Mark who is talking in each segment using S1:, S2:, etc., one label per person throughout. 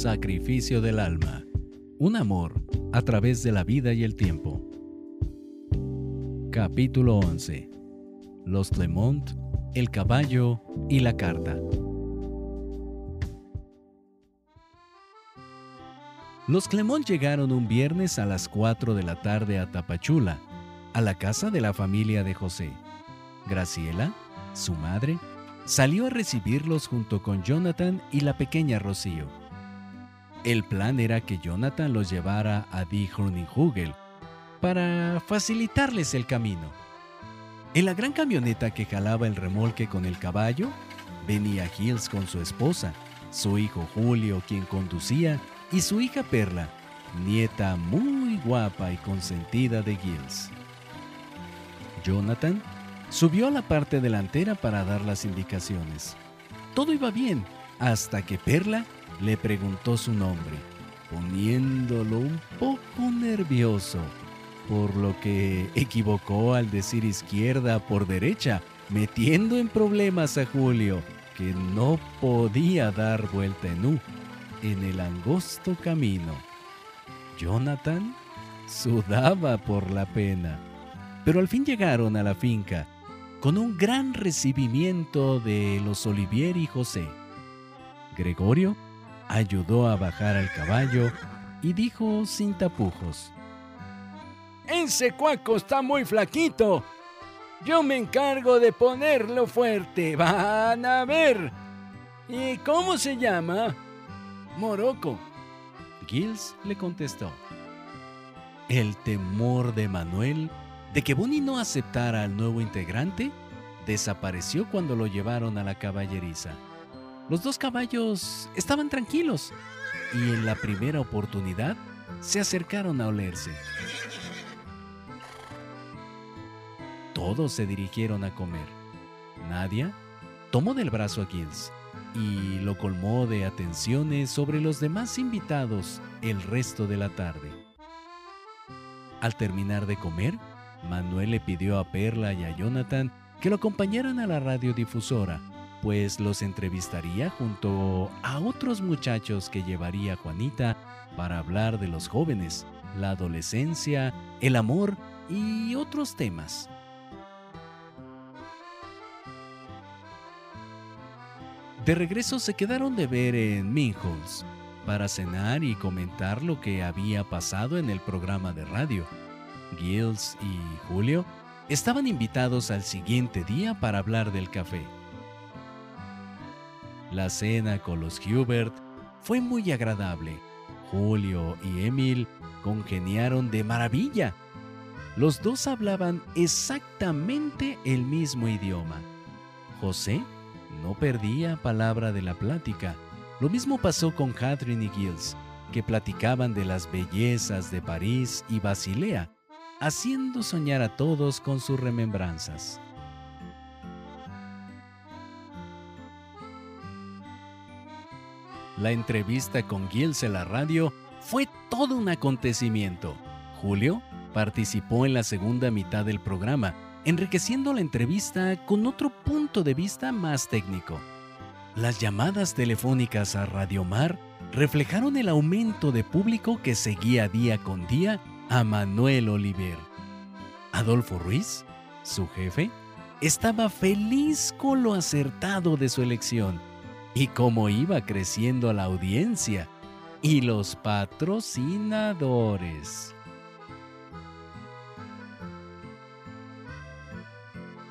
S1: Sacrificio del alma. Un amor a través de la vida y el tiempo. Capítulo 11. Los Clemont, el caballo y la carta. Los Clemont llegaron un viernes a las 4 de la tarde a Tapachula, a la casa de la familia de José. Graciela, su madre, salió a recibirlos junto con Jonathan y la pequeña Rocío. El plan era que Jonathan los llevara a Die Hugel para facilitarles el camino. En la gran camioneta que jalaba el remolque con el caballo, venía Hills con su esposa, su hijo Julio quien conducía y su hija Perla, nieta muy guapa y consentida de Gilles. Jonathan subió a la parte delantera para dar las indicaciones. Todo iba bien hasta que Perla le preguntó su nombre, poniéndolo un poco nervioso, por lo que equivocó al decir izquierda por derecha, metiendo en problemas a Julio, que no podía dar vuelta en U en el angosto camino. Jonathan sudaba por la pena, pero al fin llegaron a la finca con un gran recibimiento de los Olivier y José. Gregorio ayudó a bajar al caballo y dijo sin tapujos,
S2: Ese cuaco está muy flaquito. Yo me encargo de ponerlo fuerte. Van a ver. ¿Y cómo se llama?
S1: Morocco. Gilles le contestó. El temor de Manuel de que Bonnie no aceptara al nuevo integrante desapareció cuando lo llevaron a la caballeriza. Los dos caballos estaban tranquilos y en la primera oportunidad se acercaron a olerse. Todos se dirigieron a comer. Nadia tomó del brazo a Gilles y lo colmó de atenciones sobre los demás invitados el resto de la tarde. Al terminar de comer, Manuel le pidió a Perla y a Jonathan que lo acompañaran a la radiodifusora, pues los entrevistaría junto a otros muchachos que llevaría Juanita para hablar de los jóvenes, la adolescencia, el amor y otros temas. De regreso se quedaron de ver en Minholes para cenar y comentar lo que había pasado en el programa de radio. Gilles y Julio estaban invitados al siguiente día para hablar del café. La cena con los Hubert fue muy agradable. Julio y Emil congeniaron de maravilla. Los dos hablaban exactamente el mismo idioma. José no perdía palabra de la plática. Lo mismo pasó con Catherine y Gilles, que platicaban de las bellezas de París y Basilea, haciendo soñar a todos con sus remembranzas. La entrevista con Gilles en la radio fue todo un acontecimiento. Julio participó en la segunda mitad del programa enriqueciendo la entrevista con otro punto de vista más técnico. Las llamadas telefónicas a Radio Mar reflejaron el aumento de público que seguía día con día a Manuel Oliver. Adolfo Ruiz, su jefe, estaba feliz con lo acertado de su elección y cómo iba creciendo la audiencia y los patrocinadores.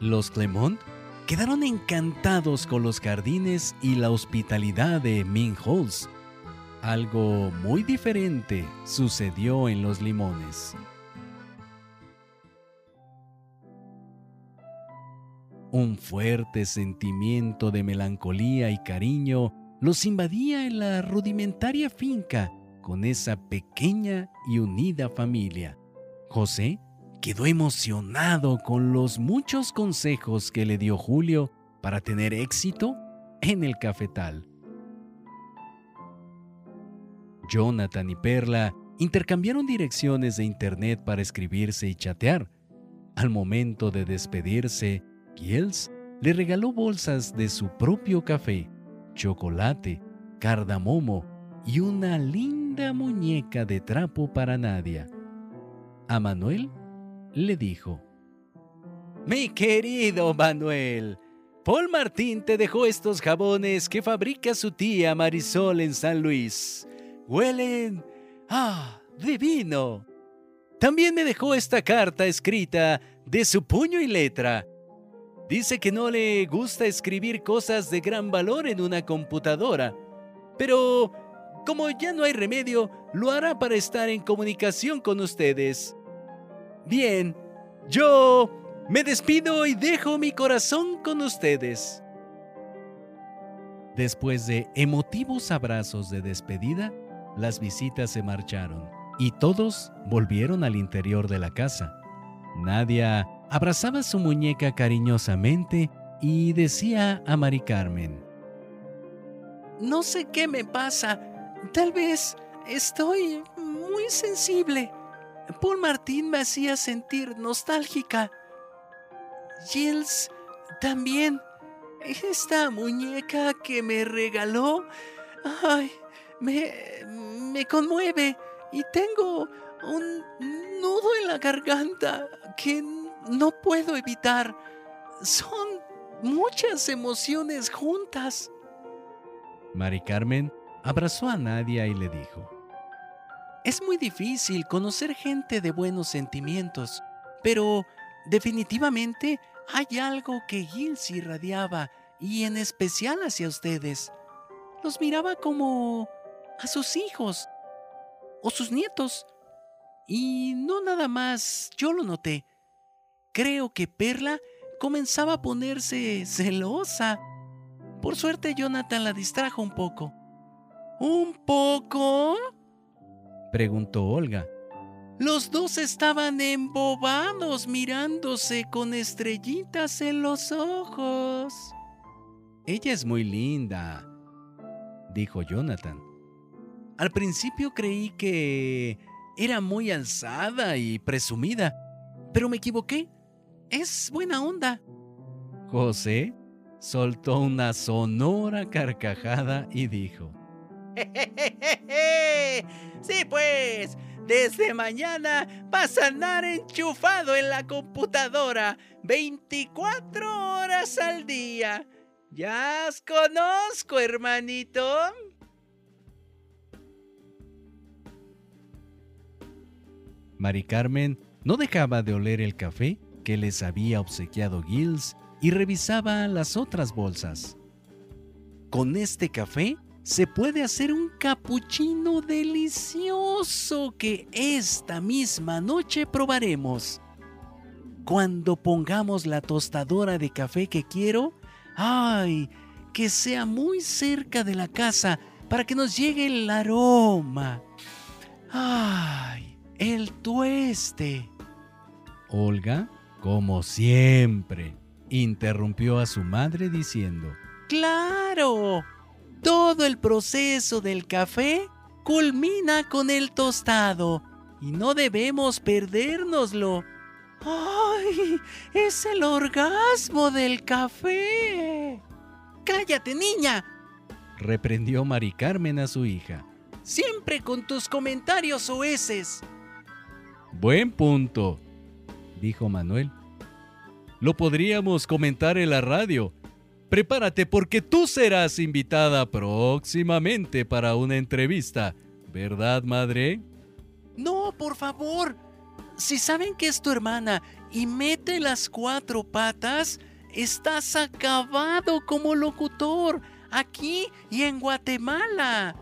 S1: Los Clemont quedaron encantados con los jardines y la hospitalidad de Min Halls. Algo muy diferente sucedió en Los Limones. Un fuerte sentimiento de melancolía y cariño los invadía en la rudimentaria finca con esa pequeña y unida familia. José quedó emocionado con los muchos consejos que le dio Julio para tener éxito en el cafetal. Jonathan y Perla intercambiaron direcciones de internet para escribirse y chatear. Al momento de despedirse, Giels le regaló bolsas de su propio café, chocolate, cardamomo y una linda muñeca de trapo para Nadia. A Manuel le dijo,
S2: Mi querido Manuel, Paul Martín te dejó estos jabones que fabrica su tía Marisol en San Luis. Huelen... ¡Ah! ¡Divino! También me dejó esta carta escrita de su puño y letra. Dice que no le gusta escribir cosas de gran valor en una computadora, pero como ya no hay remedio, lo hará para estar en comunicación con ustedes. Bien, yo me despido y dejo mi corazón con ustedes.
S1: Después de emotivos abrazos de despedida, las visitas se marcharon y todos volvieron al interior de la casa. Nadia abrazaba su muñeca cariñosamente y decía a Mari Carmen,
S3: No sé qué me pasa, tal vez estoy muy sensible. Paul Martín me hacía sentir nostálgica. Gilles también. Esta muñeca que me regaló, ay, me, me conmueve y tengo un nudo en la garganta que no puedo evitar. Son muchas emociones juntas.
S1: Mari Carmen abrazó a Nadia y le dijo,
S3: Es muy difícil conocer gente de buenos sentimientos, pero definitivamente hay algo que Gils irradiaba y en especial hacia ustedes. Los miraba como a sus hijos o sus nietos. Y no nada más, yo lo noté. Creo que Perla comenzaba a ponerse celosa. Por suerte Jonathan la distrajo un poco. ¿Un poco?
S1: preguntó Olga.
S3: Los dos estaban embobados mirándose con estrellitas en los ojos.
S1: Ella es muy linda, dijo Jonathan.
S3: Al principio creí que era muy alzada y presumida, pero me equivoqué. Es buena onda.
S1: José soltó una sonora carcajada y dijo,
S4: Sí, pues, desde mañana vas a andar enchufado en la computadora 24 horas al día. Ya os conozco, hermanito.
S1: Mari Carmen no dejaba de oler el café que les había obsequiado Gilles y revisaba las otras bolsas. Con este café se puede hacer un capuchino delicioso que esta misma noche probaremos. Cuando pongamos la tostadora de café que quiero, ¡ay! Que sea muy cerca de la casa para que nos llegue el aroma. ¡Ay! El tueste. Olga, como siempre, interrumpió a su madre diciendo,
S3: ¡Claro! Todo el proceso del café culmina con el tostado y no debemos perdérnoslo. ¡Ay! Es el orgasmo del café. ¡Cállate, niña!
S1: reprendió Mari Carmen a su hija.
S3: Siempre con tus comentarios oeces.
S1: Buen punto, dijo Manuel. Lo podríamos comentar en la radio. Prepárate porque tú serás invitada próximamente para una entrevista, ¿verdad, madre?
S3: No, por favor. Si saben que es tu hermana y mete las cuatro patas, estás acabado como locutor aquí y en Guatemala.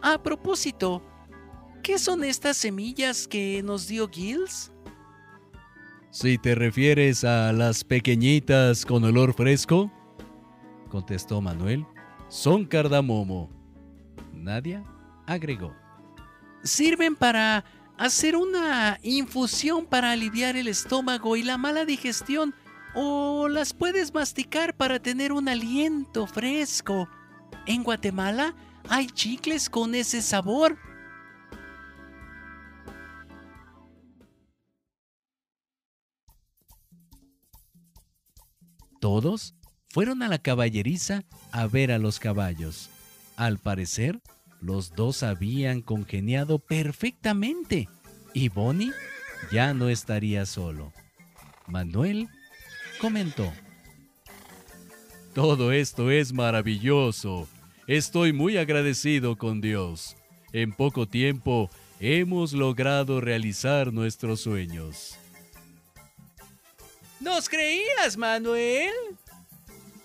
S3: A propósito, ¿qué son estas semillas que nos dio Gilles?
S1: Si te refieres a las pequeñitas con olor fresco, contestó Manuel, son cardamomo. Nadia agregó.
S3: Sirven para hacer una infusión para aliviar el estómago y la mala digestión, o las puedes masticar para tener un aliento fresco. En Guatemala hay chicles con ese sabor.
S1: Todos fueron a la caballeriza a ver a los caballos. Al parecer, Los dos habían congeniado perfectamente y Bonnie ya no estaría solo. Manuel comentó.
S2: Todo esto es maravilloso. Estoy muy agradecido con Dios. En poco tiempo hemos logrado realizar nuestros sueños.
S4: ¿Nos creías, Manuel?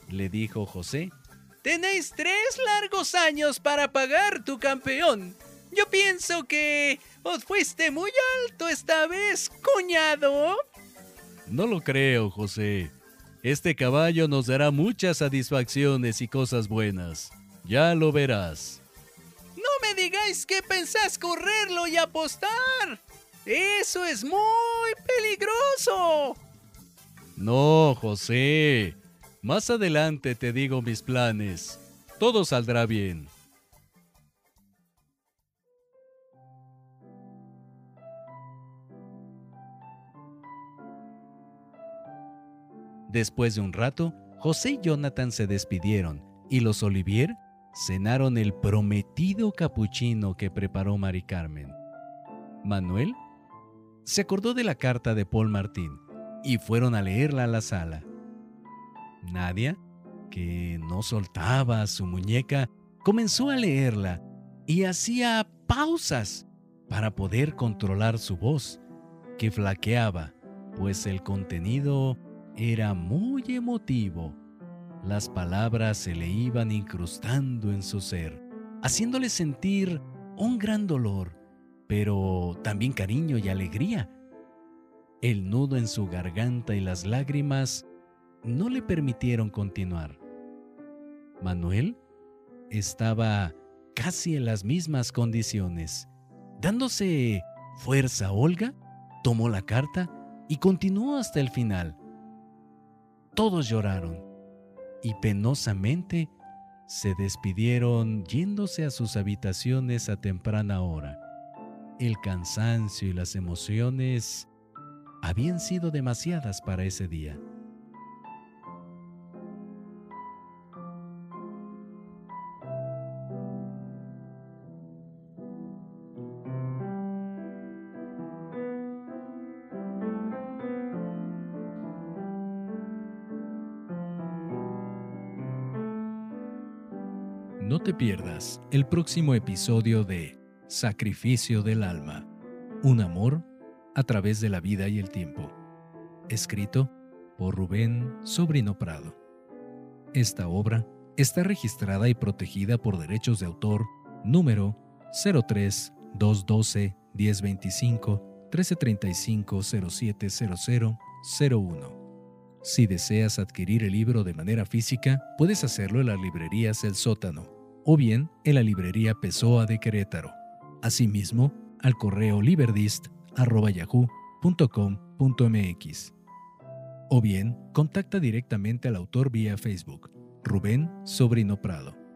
S1: Le dijo José.
S4: Tenéis tres largos años para pagar tu campeón. Yo pienso que os fuiste muy alto esta vez, cuñado.
S2: No lo creo, José. Este caballo nos dará muchas satisfacciones y cosas buenas. Ya lo verás.
S4: No me digáis que pensás correrlo y apostar. Eso es muy peligroso.
S2: No, José. Más adelante te digo mis planes. Todo saldrá bien.
S1: Después de un rato, José y Jonathan se despidieron y los Olivier cenaron el prometido capuchino que preparó Mari Carmen. Manuel se acordó de la carta de Paul Martín y fueron a leerla a la sala. Nadia, que no soltaba su muñeca, comenzó a leerla y hacía pausas para poder controlar su voz, que flaqueaba, pues el contenido era muy emotivo. Las palabras se le iban incrustando en su ser, haciéndole sentir un gran dolor, pero también cariño y alegría. El nudo en su garganta y las lágrimas no le permitieron continuar. Manuel estaba casi en las mismas condiciones. Dándose fuerza Olga, tomó la carta y continuó hasta el final. Todos lloraron y penosamente se despidieron yéndose a sus habitaciones a temprana hora. El cansancio y las emociones habían sido demasiadas para ese día. No te pierdas el próximo episodio de Sacrificio del Alma, un amor a través de la vida y el tiempo, escrito por Rubén Sobrino Prado. Esta obra está registrada y protegida por derechos de autor número 03 212 1025 1335 0700 01. Si deseas adquirir el libro de manera física, puedes hacerlo en las librerías El Sótano o bien en la librería Pessoa de Querétaro. Asimismo, al correo liberdist.yahoo.com.mx. O bien, contacta directamente al autor vía Facebook, Rubén Sobrino Prado.